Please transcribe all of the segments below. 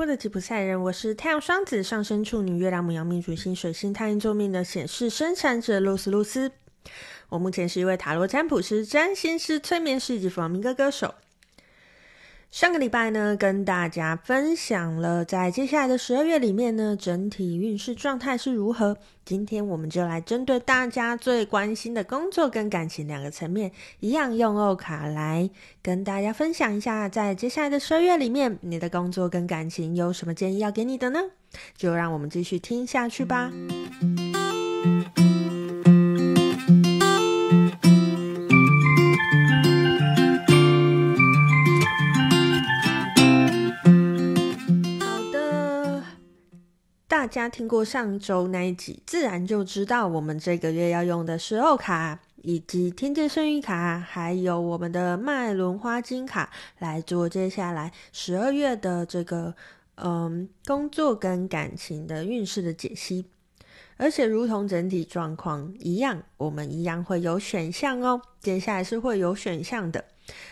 富的吉普赛人，我是太阳双子上升处女月亮母羊命主星水星太阳，救命的显示生产者露丝露丝。我目前是一位塔罗占卜师、占星师、催眠师以及弗朗明哥歌手。上个礼拜呢，跟大家分享了在接下来的十二月里面呢，整体运势状态是如何。今天我们就来针对大家最关心的工作跟感情两个层面，一样用欧卡来跟大家分享一下，在接下来的十二月里面，你的工作跟感情有什么建议要给你的呢？就让我们继续听下去吧。家听过上周那一集，自然就知道我们这个月要用的是欧卡，以及天界圣域卡，还有我们的麦伦花金卡来做接下来十二月的这个嗯工作跟感情的运势的解析。而且如同整体状况一样，我们一样会有选项哦。接下来是会有选项的。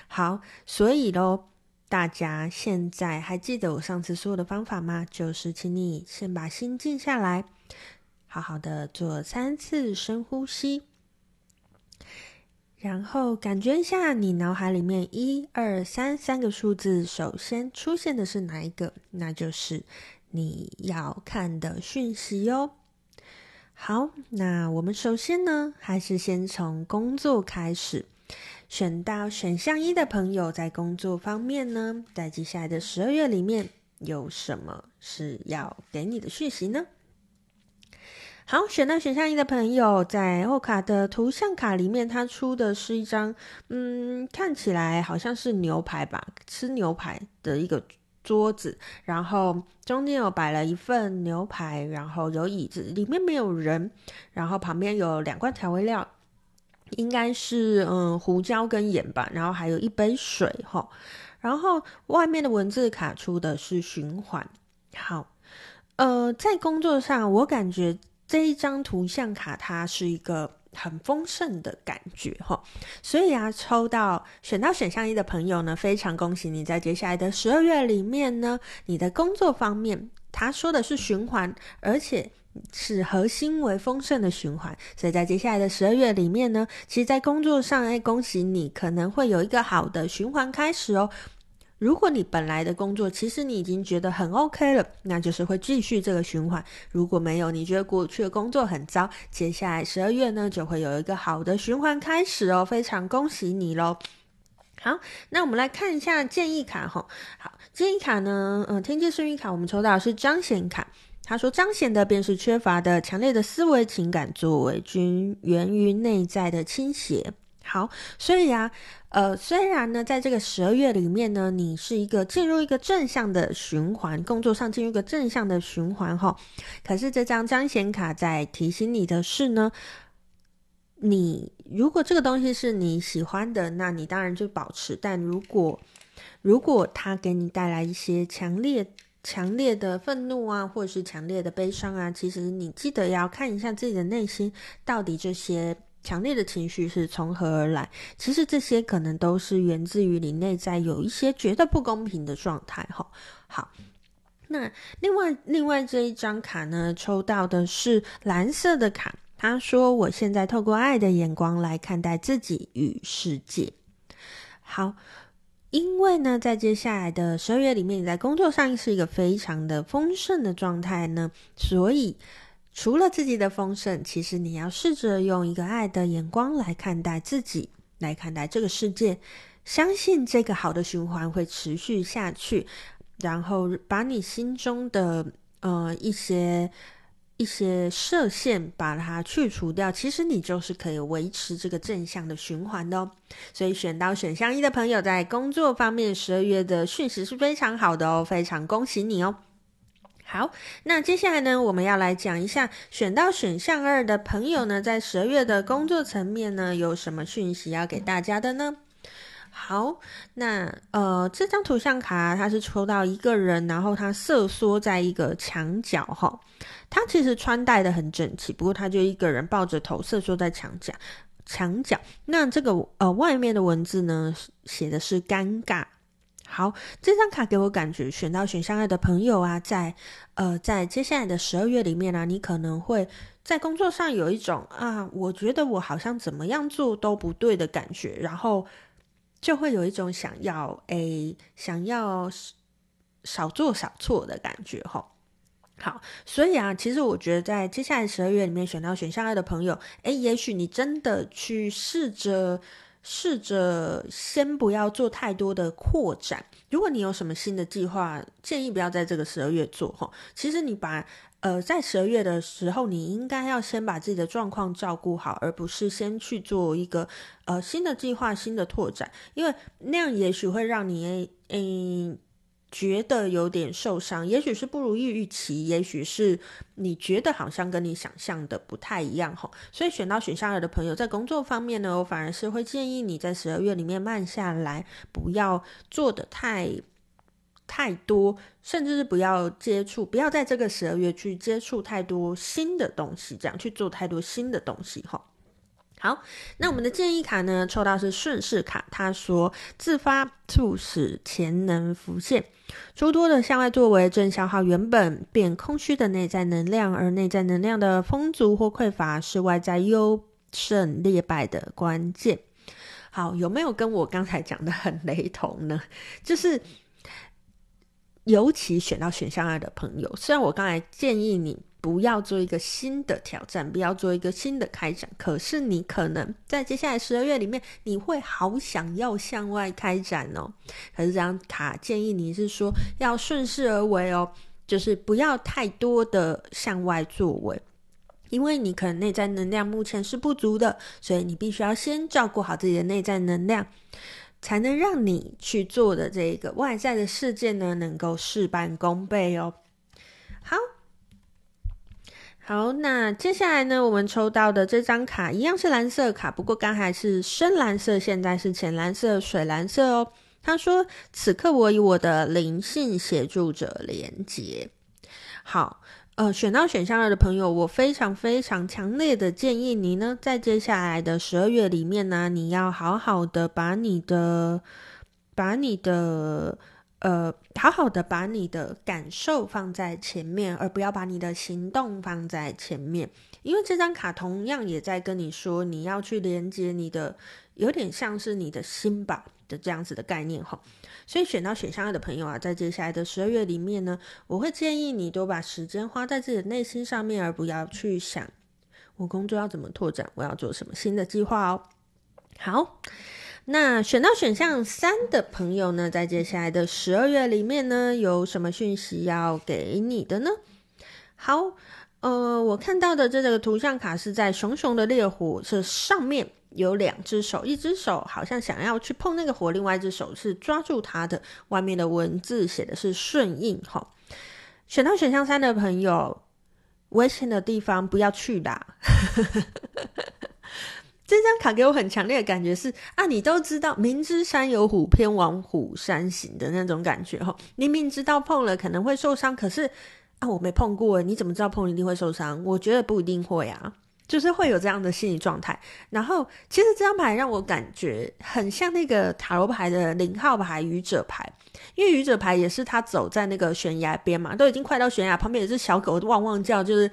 好，所以喽。大家现在还记得我上次说的方法吗？就是请你先把心静下来，好好的做三次深呼吸，然后感觉一下你脑海里面一二三三个数字，首先出现的是哪一个？那就是你要看的讯息哦。好，那我们首先呢，还是先从工作开始。选到选项一的朋友，在工作方面呢，在接下来的十二月里面，有什么是要给你的讯息呢？好，选到选项一的朋友，在欧卡的图像卡里面，它出的是一张，嗯，看起来好像是牛排吧，吃牛排的一个桌子，然后中间有摆了一份牛排，然后有椅子，里面没有人，然后旁边有两罐调味料。应该是嗯胡椒跟盐吧，然后还有一杯水哈，然后外面的文字卡出的是循环。好，呃，在工作上我感觉这一张图像卡它是一个很丰盛的感觉哈，所以啊，抽到选到选项一的朋友呢，非常恭喜你在接下来的十二月里面呢，你的工作方面，他说的是循环，而且。是核心为丰盛的循环，所以在接下来的十二月里面呢，其实，在工作上，哎，恭喜你，可能会有一个好的循环开始哦。如果你本来的工作其实你已经觉得很 OK 了，那就是会继续这个循环。如果没有，你觉得过去的工作很糟，接下来十二月呢，就会有一个好的循环开始哦。非常恭喜你喽！好，那我们来看一下建议卡哈。好，建议卡呢，嗯，天界圣域卡，我们抽到的是彰显卡。他说：“彰显的便是缺乏的强烈的思维情感作为，均源于内在的倾斜。好，所以啊，呃，虽然呢，在这个十二月里面呢，你是一个进入一个正向的循环，工作上进入一个正向的循环哈。可是这张彰显卡在提醒你的是呢，你如果这个东西是你喜欢的，那你当然就保持；但如果如果它给你带来一些强烈，强烈的愤怒啊，或者是强烈的悲伤啊，其实你记得要看一下自己的内心，到底这些强烈的情绪是从何而来。其实这些可能都是源自于你内在有一些觉得不公平的状态。哈，好，那另外另外这一张卡呢，抽到的是蓝色的卡，他说：“我现在透过爱的眼光来看待自己与世界。”好。因为呢，在接下来的十二月里面，你在工作上是一个非常的丰盛的状态呢，所以除了自己的丰盛，其实你要试着用一个爱的眼光来看待自己，来看待这个世界，相信这个好的循环会持续下去，然后把你心中的呃一些。一些射线，把它去除掉，其实你就是可以维持这个正向的循环的哦。所以选到选项一的朋友，在工作方面，十二月的讯息是非常好的哦，非常恭喜你哦。好，那接下来呢，我们要来讲一下选到选项二的朋友呢，在十二月的工作层面呢，有什么讯息要给大家的呢？好，那呃，这张图像卡它是抽到一个人，然后他瑟缩在一个墙角哈，他其实穿戴得很整齐，不过他就一个人抱着头瑟缩在墙角，墙角。那这个呃外面的文字呢，写的是尴尬。好，这张卡给我感觉，选到选项二的朋友啊，在呃，在接下来的十二月里面呢、啊，你可能会在工作上有一种啊，我觉得我好像怎么样做都不对的感觉，然后就会有一种想要诶，想要少做少错的感觉哈。好，所以啊，其实我觉得在接下来十二月里面选到选项二的朋友，诶，也许你真的去试着。试着先不要做太多的扩展。如果你有什么新的计划，建议不要在这个十二月做哈。其实你把呃在十二月的时候，你应该要先把自己的状况照顾好，而不是先去做一个呃新的计划、新的拓展，因为那样也许会让你嗯。觉得有点受伤，也许是不如预期，也许是你觉得好像跟你想象的不太一样吼，所以选到选项二的朋友，在工作方面呢，我反而是会建议你在十二月里面慢下来，不要做的太太多，甚至是不要接触，不要在这个十二月去接触太多新的东西，这样去做太多新的东西吼。好，那我们的建议卡呢，抽到是顺势卡，他说自发促使潜能浮现，诸多的向外作为正消耗原本变空虚的内在能量，而内在能量的丰足或匮乏是外在优胜劣败的关键。好，有没有跟我刚才讲的很雷同呢？就是尤其选到选项二的朋友，虽然我刚才建议你。不要做一个新的挑战，不要做一个新的开展。可是你可能在接下来十二月里面，你会好想要向外开展哦。可是这张卡建议你是说要顺势而为哦，就是不要太多的向外作为，因为你可能内在能量目前是不足的，所以你必须要先照顾好自己的内在能量，才能让你去做的这个外在的事件呢，能够事半功倍哦。好。好，那接下来呢，我们抽到的这张卡一样是蓝色卡，不过刚才是深蓝色，现在是浅蓝色、水蓝色哦。他说：“此刻我与我的灵性协助者连接。”好，呃，选到选项二的朋友，我非常非常强烈的建议你呢，在接下来的十二月里面呢，你要好好的把你的，把你的。呃，好好的把你的感受放在前面，而不要把你的行动放在前面，因为这张卡同样也在跟你说，你要去连接你的，有点像是你的心吧的这样子的概念哈。所以选到选项二的朋友啊，在接下来的十二月里面呢，我会建议你多把时间花在自己的内心上面，而不要去想我工作要怎么拓展，我要做什么新的计划哦。好。那选到选项三的朋友呢，在接下来的十二月里面呢，有什么讯息要给你的呢？好，呃，我看到的这个图像卡是在熊熊的烈火，这上面有两只手，一只手好像想要去碰那个火，另外一只手是抓住它的。外面的文字写的是顺应哈。选到选项三的朋友，危险的地方不要去啦。这张卡给我很强烈的感觉是啊，你都知道明知山有虎，偏往虎山行的那种感觉哈。明明知道碰了可能会受伤，可是啊，我没碰过，你怎么知道碰一定会受伤？我觉得不一定会啊，就是会有这样的心理状态。然后，其实这张牌让我感觉很像那个塔罗牌的零号牌愚者牌，因为愚者牌也是他走在那个悬崖边嘛，都已经快到悬崖旁边，有只小狗汪汪叫，就是。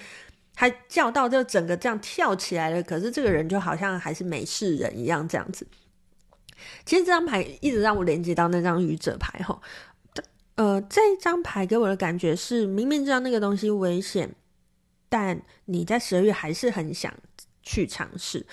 还叫到就整个这样跳起来了，可是这个人就好像还是没事人一样这样子。其实这张牌一直让我连接到那张愚者牌哈，呃，这张牌给我的感觉是明明知道那个东西危险，但你在十二月还是很想去尝试。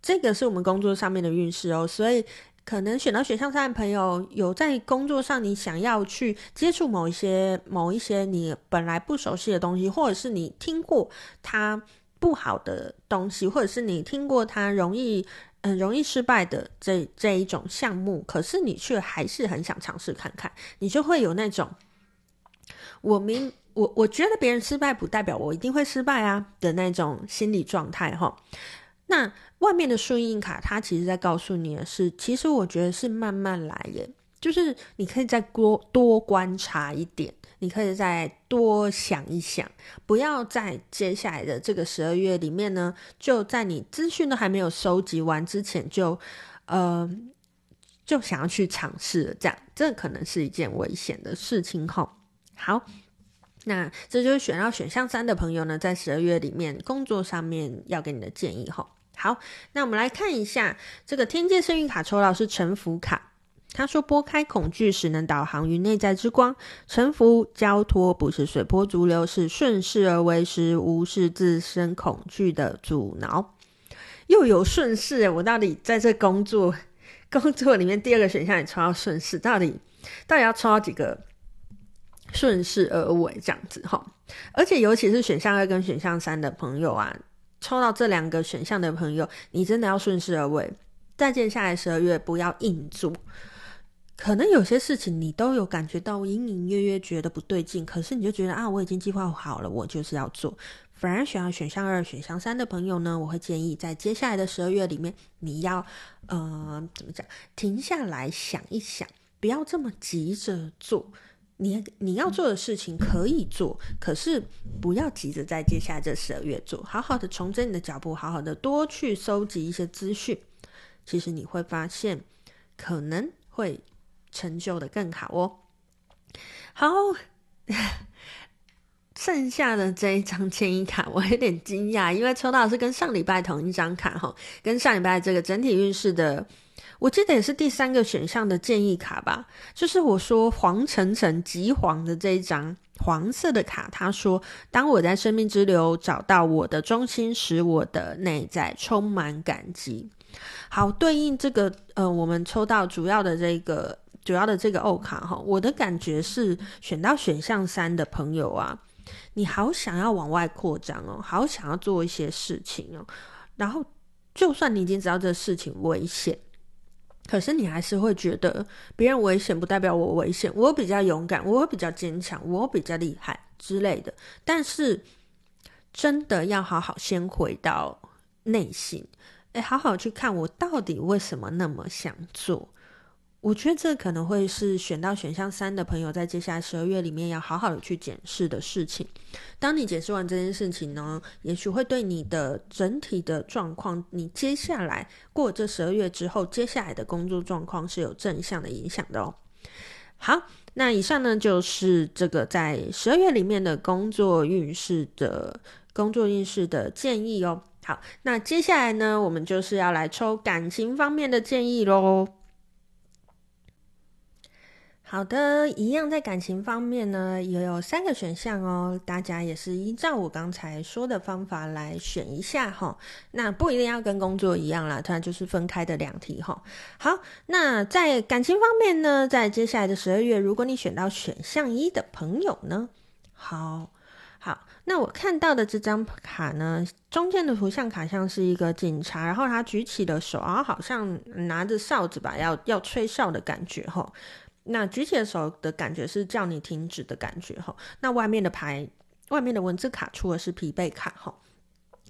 这个是我们工作上面的运势哦，所以。可能选到选项三的朋友，有在工作上你想要去接触某一些某一些你本来不熟悉的东西，或者是你听过它不好的东西，或者是你听过它容易嗯容易失败的这这一种项目，可是你却还是很想尝试看看，你就会有那种我明我我觉得别人失败不代表我一定会失败啊的那种心理状态哈。那外面的顺应卡，它其实在告诉你的是，其实我觉得是慢慢来耶，就是你可以再多多观察一点，你可以再多想一想，不要在接下来的这个十二月里面呢，就在你资讯都还没有收集完之前就，呃，就想要去尝试了，这样这可能是一件危险的事情吼。好，那这就是选到选项三的朋友呢，在十二月里面工作上面要给你的建议吼。好，那我们来看一下这个天界幸运卡抽到是臣服卡。他说：“拨开恐惧，时能导航于内在之光。臣服、交托，不是随波逐流，是顺势而为，是无视自身恐惧的阻挠。又有顺势，我到底在这工作 工作里面第二个选项也抽到顺势，到底到底要抽到几个顺势而为这样子哈？而且尤其是选项二跟选项三的朋友啊，抽到这两个选项的朋友，你真的要顺势而为，在接下来十二月不要硬做。”可能有些事情你都有感觉到隐隐约约觉得不对劲，可是你就觉得啊，我已经计划好了，我就是要做。反而选了选项二、选项三的朋友呢，我会建议在接下来的十二月里面，你要呃怎么讲，停下来想一想，不要这么急着做。你你要做的事情可以做，可是不要急着在接下来这十二月做，好好的重整你的脚步，好好的多去搜集一些资讯。其实你会发现，可能会。成就的更好哦。好，剩下的这一张 建议卡，我有点惊讶，因为抽到是跟上礼拜同一张卡哈，跟上礼拜这个整体运势的，我记得也是第三个选项的建议卡吧。就是我说黄橙橙极黄的这一张黄色的卡，他说：“当我在生命之流找到我的中心，使我的内在充满感激。”好，对应这个呃，我们抽到主要的这个。主要的这个欧卡哈，我的感觉是选到选项三的朋友啊，你好想要往外扩张哦，好想要做一些事情哦，然后就算你已经知道这事情危险，可是你还是会觉得别人危险不代表我危险，我比较勇敢，我比较坚强，我比较厉害之类的。但是真的要好好先回到内心，哎，好好去看我到底为什么那么想做。我觉得这可能会是选到选项三的朋友在接下来十二月里面要好好的去检视的事情。当你检视完这件事情呢，也许会对你的整体的状况，你接下来过这十二月之后，接下来的工作状况是有正向的影响的哦。好，那以上呢就是这个在十二月里面的工作运势的工作运势的建议哦。好，那接下来呢，我们就是要来抽感情方面的建议喽。好的，一样在感情方面呢，也有三个选项哦。大家也是依照我刚才说的方法来选一下哈。那不一定要跟工作一样啦，它就是分开的两题哈。好，那在感情方面呢，在接下来的十二月，如果你选到选项一的朋友呢，好好，那我看到的这张卡呢，中间的图像卡像是一个警察，然后他举起了手啊，好像拿着哨子吧，要要吹哨的感觉哈。那举起的手的感觉是叫你停止的感觉哈。那外面的牌，外面的文字卡出的是疲惫卡哈。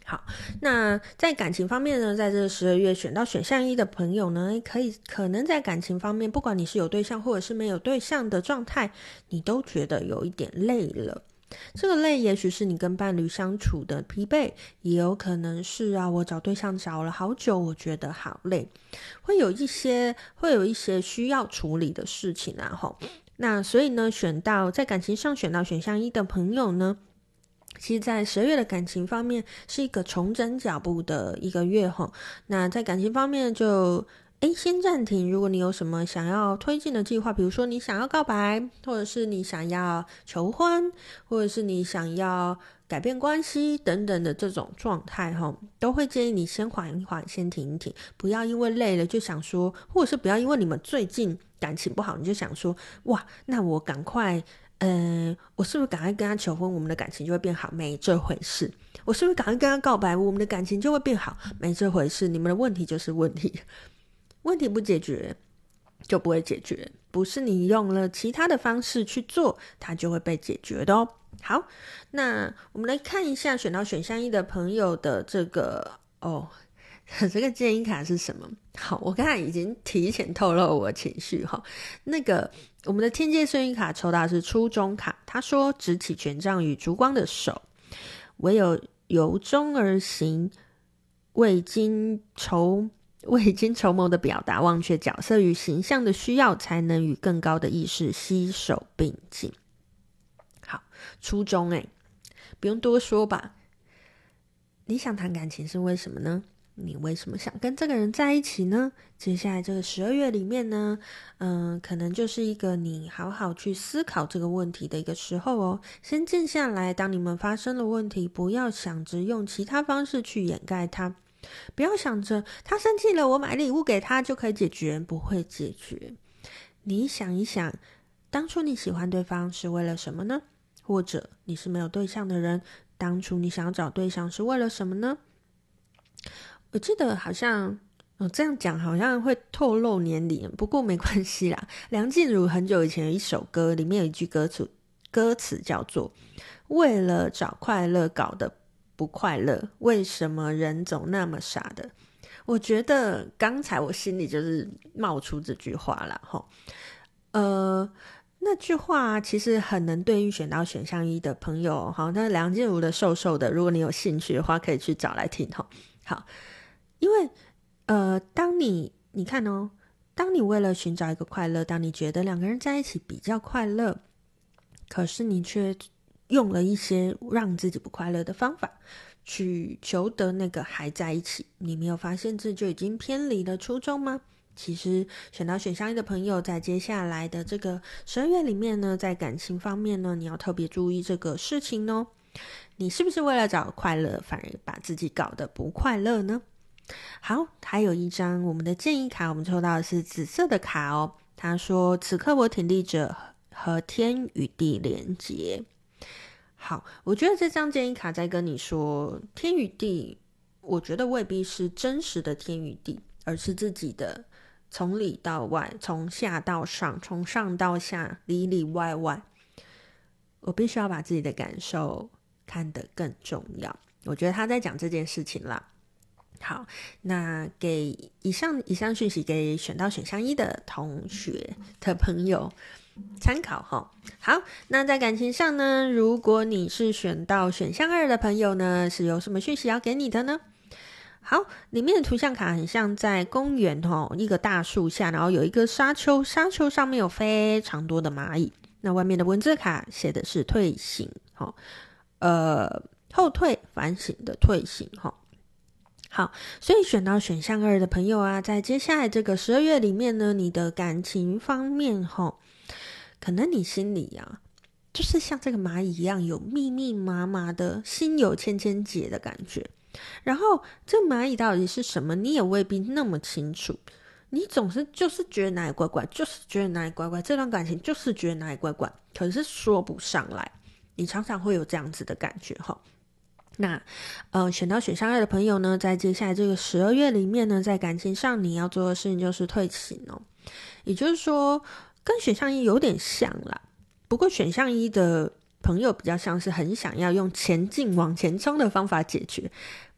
好，那在感情方面呢，在这十二月选到选项一的朋友呢，可以可能在感情方面，不管你是有对象或者是没有对象的状态，你都觉得有一点累了。这个累，也许是你跟伴侣相处的疲惫，也有可能是啊，我找对象找了好久，我觉得好累，会有一些会有一些需要处理的事情啊，吼。那所以呢，选到在感情上选到选项一的朋友呢，其实，在十月的感情方面是一个重整脚步的一个月，吼。那在感情方面就。诶，先暂停。如果你有什么想要推进的计划，比如说你想要告白，或者是你想要求婚，或者是你想要改变关系等等的这种状态，哈，都会建议你先缓一缓，先停一停，不要因为累了就想说，或者是不要因为你们最近感情不好，你就想说，哇，那我赶快，嗯、我是不是赶快跟他求婚，我们的感情就会变好？没这回事。我是不是赶快跟他告白，我们的感情就会变好？没这回事。你们的问题就是问题。问题不解决就不会解决，不是你用了其他的方式去做，它就会被解决的哦。好，那我们来看一下选到选项一的朋友的这个哦，这个建议卡是什么？好，我刚才已经提前透露我情绪哈。那个我们的天界幸运卡抽到是初中卡，他说：“执起权杖与烛光的手，唯有由衷而行，未经筹。”未经筹谋的表达，忘却角色与形象的需要，才能与更高的意识携手并进。好，初衷诶，不用多说吧？你想谈感情是为什么呢？你为什么想跟这个人在一起呢？接下来这个十二月里面呢，嗯、可能就是一个你好好去思考这个问题的一个时候哦。先静下来，当你们发生了问题，不要想着用其他方式去掩盖它，不要想着他生气了，我买礼物给他就可以解决，不会解决。你想一想，当初你喜欢对方是为了什么呢？或者你是没有对象的人，当初你想要找对象是为了什么呢？我记得好像，哦，这样讲好像会透露年龄，不过没关系啦。梁静茹很久以前有一首歌，里面有一句歌词，歌词叫做“为了找快乐搞得不快乐，为什么人总那么傻的？”我觉得刚才我心里就是冒出这句话了，哈。呃，那句话其实很能对应选到选项一的朋友，好，那梁静茹的瘦瘦的，如果你有兴趣的话，可以去找来听，哈。好。因为，呃，当你你看哦，当你为了寻找一个快乐，当你觉得两个人在一起比较快乐，可是你却用了一些让自己不快乐的方法去求得那个还在一起，你没有发现这就已经偏离了初衷吗？其实选到选项一的朋友，在接下来的这个十二月里面呢，在感情方面呢，你要特别注意这个事情哦。你是不是为了找快乐，反而把自己搞得不快乐呢？好，还有一张我们的建议卡，我们抽到的是紫色的卡哦。他说：“此刻我挺立着和天与地连接。”好，我觉得这张建议卡在跟你说，天与地，我觉得未必是真实的天与地，而是自己的从里到外，从下到上，从上到下，里里外外。我必须要把自己的感受看得更重要。我觉得他在讲这件事情啦。好，那给以上以上讯息给选到选项一的同学的朋友参考哈。好，那在感情上呢，如果你是选到选项二的朋友呢，是有什么讯息要给你的呢？好，里面的图像卡很像在公园哈，一个大树下，然后有一个沙丘，沙丘上面有非常多的蚂蚁。那外面的文字卡写的是退行哈，呃，后退反省的退行哈。好，所以选到选项二的朋友啊，在接下来这个十二月里面呢，你的感情方面吼，可能你心里呀、啊，就是像这个蚂蚁一样，有密密麻麻的心有千千结的感觉。然后这蚂蚁到底是什么，你也未必那么清楚。你总是就是觉得哪里怪怪，就是觉得哪里怪怪，这段感情就是觉得哪里怪怪，可是说不上来。你常常会有这样子的感觉哈。那，呃，选到选项二的朋友呢，在接下来这个十二月里面呢，在感情上你要做的事情就是退行哦。也就是说，跟选项一有点像啦。不过选项一的朋友比较像是很想要用前进往前冲的方法解决，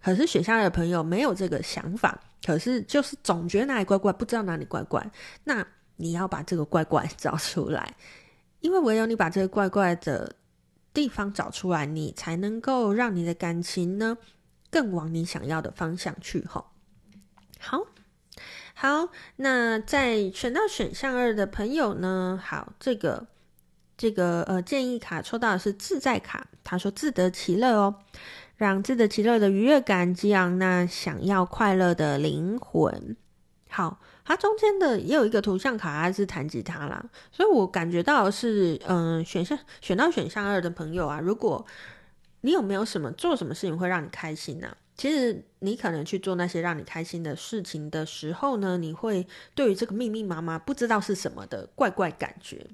可是选项二的朋友没有这个想法，可是就是总觉得哪里怪怪，不知道哪里怪怪。那你要把这个怪怪 找出来，因为唯有你把这个怪怪的。地方找出来，你才能够让你的感情呢更往你想要的方向去。吼，好，好，那在选到选项二的朋友呢，好，这个这个呃建议卡抽到的是自在卡，他说自得其乐哦，让自得其乐的愉悦感激昂那想要快乐的灵魂，好。它中间的也有一个图像卡，还是弹吉他啦，所以我感觉到是，嗯、呃，选项选到选项二的朋友啊，如果你有没有什么做什么事情会让你开心呢、其实你可能去做那些让你开心的事情的时候呢，你会对于这个密密麻麻不知道是什么的怪怪感觉，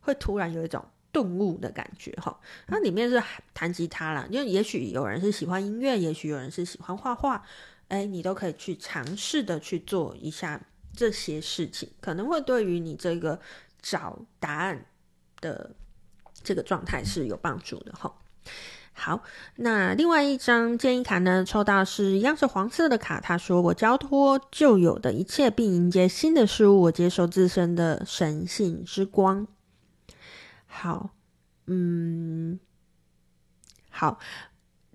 会突然有一种顿悟的感觉哈。那里面是弹吉他啦，因为也许有人是喜欢音乐，也许有人是喜欢画画。哎，你都可以去尝试的去做一下这些事情，可能会对于你这个找答案的这个状态是有帮助的哈。好，那另外一张建议卡呢，抽到是一样是黄色的卡，他说：“我交托旧有的一切，并迎接新的事物，我接受自身的神性之光。”好，嗯，好。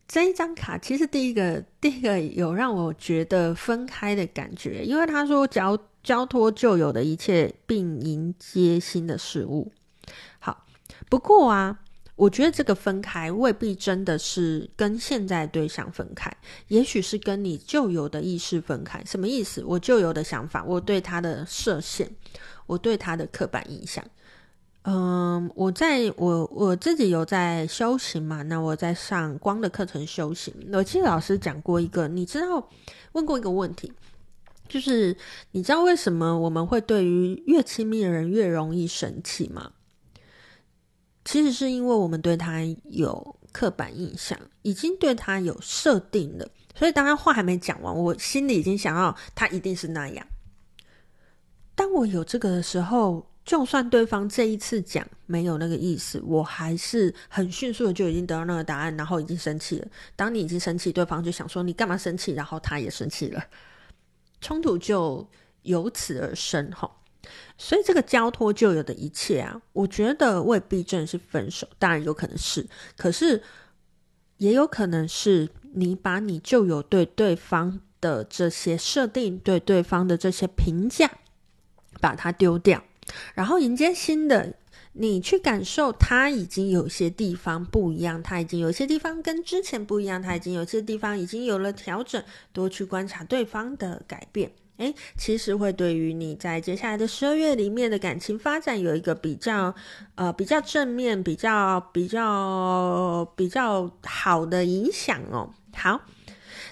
这一张卡其实第一个 第一个有让我觉得分开的感觉，因为他说交交托旧有的一切，并迎接新的事物。好，不过啊，我觉得这个分开未必真的是跟现在对象分开，也许是跟你旧有的意识分开。什么意思？我旧有的想法，我对他的设限，我对他的刻板印象。嗯，我在我我自己有在修行嘛，那我在上光的课程修行。我记得老师讲过一个，你知道问过一个问题，就是你知道为什么我们会对于越亲密的人越容易生气吗？其实是因为我们对他有刻板印象，已经对他有设定了，所以当他话还没讲完，我心里已经想要他一定是那样。当我有这个的时候。就算对方这一次讲没有那个意思，我还是很迅速的就已经得到那个答案，然后已经生气了。当你已经生气，对方就想说你干嘛生气，然后他也生气了，冲突就由此而生哈。所以这个交托旧有的一切啊，我觉得未必真的是分手，当然有可能是，可是也有可能是你把你旧有对对方的这些设定，对对方的这些评价，把它丢掉。然后迎接新的，你去感受，他已经有些地方不一样，他已经有些地方跟之前不一样，他已经有些地方已经有了调整，多去观察对方的改变，诶，其实会对于你在接下来的十二月里面的感情发展有一个比较，呃，比较正面、比较比较比较好的影响哦。好，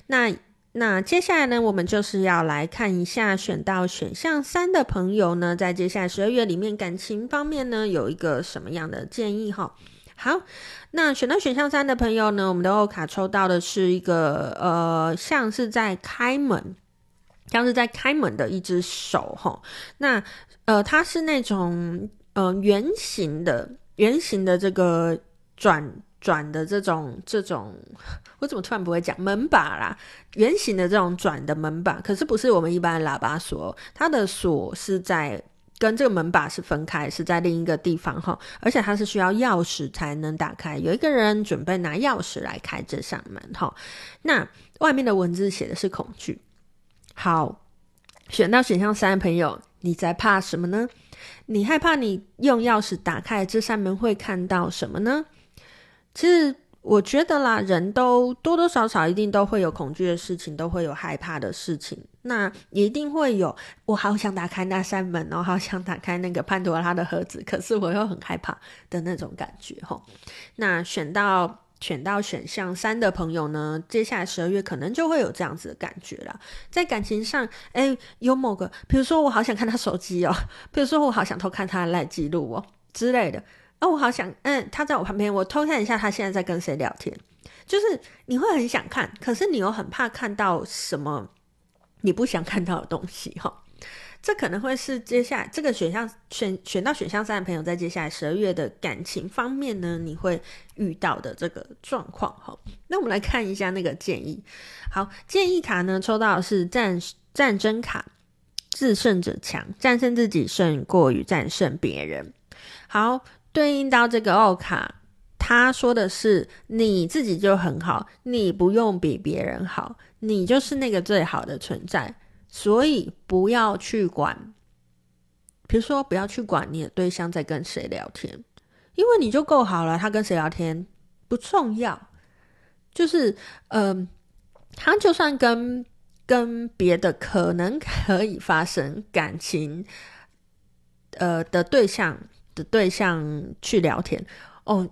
那。那接下来呢，我们就是要来看一下选到选项三的朋友呢，在接下来十二月里面感情方面呢，有一个什么样的建议哈？好，那选到选项三的朋友呢，我们的欧卡抽到的是一个呃，像是在开门，像是在开门的一只手哈。那呃，它是那种呃圆形的，圆形的这个转。转的这种这种，我怎么突然不会讲门把啦？圆形的这种转的门把，可是不是我们一般的喇叭锁，它的锁是在跟这个门把是分开，是在另一个地方哈，而且它是需要钥匙才能打开。有一个人准备拿钥匙来开这扇门哈。那外面的文字写的是恐惧。好，选到选项三的朋友，你在怕什么呢？你害怕你用钥匙打开这扇门会看到什么呢？其实我觉得啦，人都多多少少一定都会有恐惧的事情，都会有害怕的事情。那一定会有，我好想打开那扇门哦，好想打开那个潘多拉的盒子，可是我又很害怕的那种感觉齁。那选到选到选项三的朋友呢，接下来十二月可能就会有这样子的感觉啦。在感情上，诶，有某个，比如说我好想看他手机哦，比如说我好想偷看他的赖记录哦之类的。哦，我好想，嗯，他在我旁边，我偷看一下他现在在跟谁聊天。就是你会很想看，可是你又很怕看到什么你不想看到的东西，哈。这可能会是接下来这个选项选选到选项三的朋友，在接下来十二月的感情方面呢，你会遇到的这个状况，哈。那我们来看一下那个建议。好，建议卡呢，抽到的是战战争卡，自胜者强，战胜自己胜过于战胜别人。好。对应到这个奥卡，他说的是你自己就很好，你不用比别人好，你就是那个最好的存在，所以不要去管，比如说不要去管你的对象在跟谁聊天，因为你就够好了，他跟谁聊天不重要，就是嗯、他就算跟跟别的可能可以发生感情，呃的对象。的对象去聊天哦，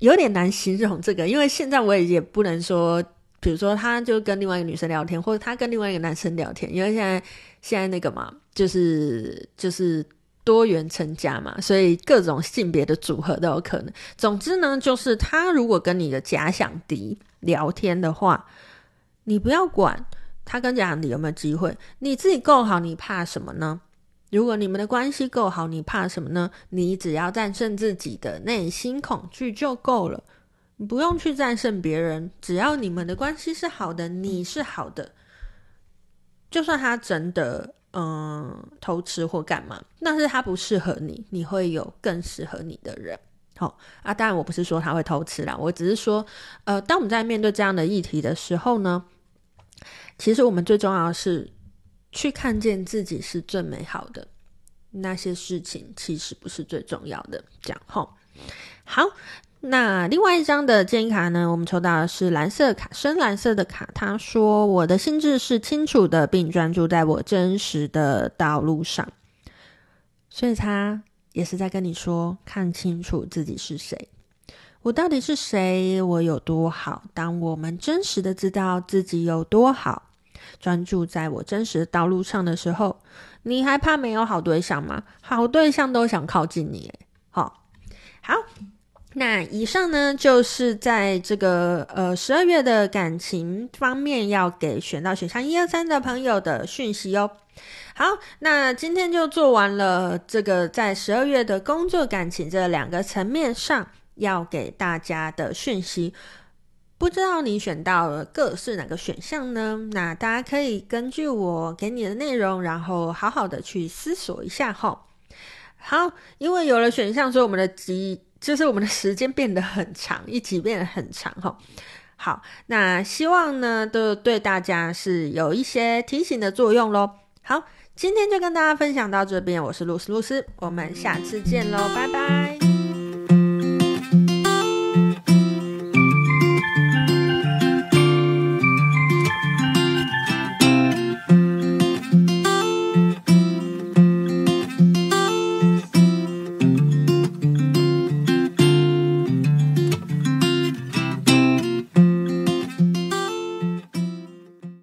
有点难形容这个，因为现在我也也不能说，比如说他就跟另外一个女生聊天，或者他跟另外一个男生聊天，因为现在现在那个嘛，就是就是多元成家嘛，所以各种性别的组合都有可能。总之呢，就是他如果跟你的假想敌聊天的话，你不要管他跟假想敌有没有机会，你自己够好，你怕什么呢？如果你们的关系够好，你怕什么呢？你只要战胜自己的内心恐惧就够了，不用去战胜别人。只要你们的关系是好的，你是好的，就算他真的嗯偷吃或干嘛，但是他不适合你，你会有更适合你的人。好、啊，当然我不是说他会偷吃啦，我只是说，呃，当我们在面对这样的议题的时候呢，其实我们最重要的是去看见自己是最美好的，那些事情其实不是最重要的。这样，好，那另外一张的建议卡呢，我们抽到的是蓝色卡，深蓝色的卡。他说：“我的心智是清楚的，并专注在我真实的道路上。”所以他。也是在跟你说，看清楚自己是谁，我到底是谁，我有多好。当我们真实的知道自己有多好，专注在我真实的道路上的时候，你还怕没有好对象吗？好对象都想靠近你，好，好。那以上呢，就是在这个呃十二月的感情方面，要给选到选项一二三的朋友的讯息哦。好，那今天就做完了这个在十二月的工作感情这两个层面上要给大家的讯息。不知道你选到了各是哪个选项呢？那大家可以根据我给你的内容，然后好好的去思索一下哈。好，因为有了选项，所以我们的集。就是我们的时间变得很长，一集变得很长哈。好，那希望呢，都对大家是有一些提醒的作用喽。好，今天就跟大家分享到这边，我是露丝露丝，我们下次见喽，拜拜。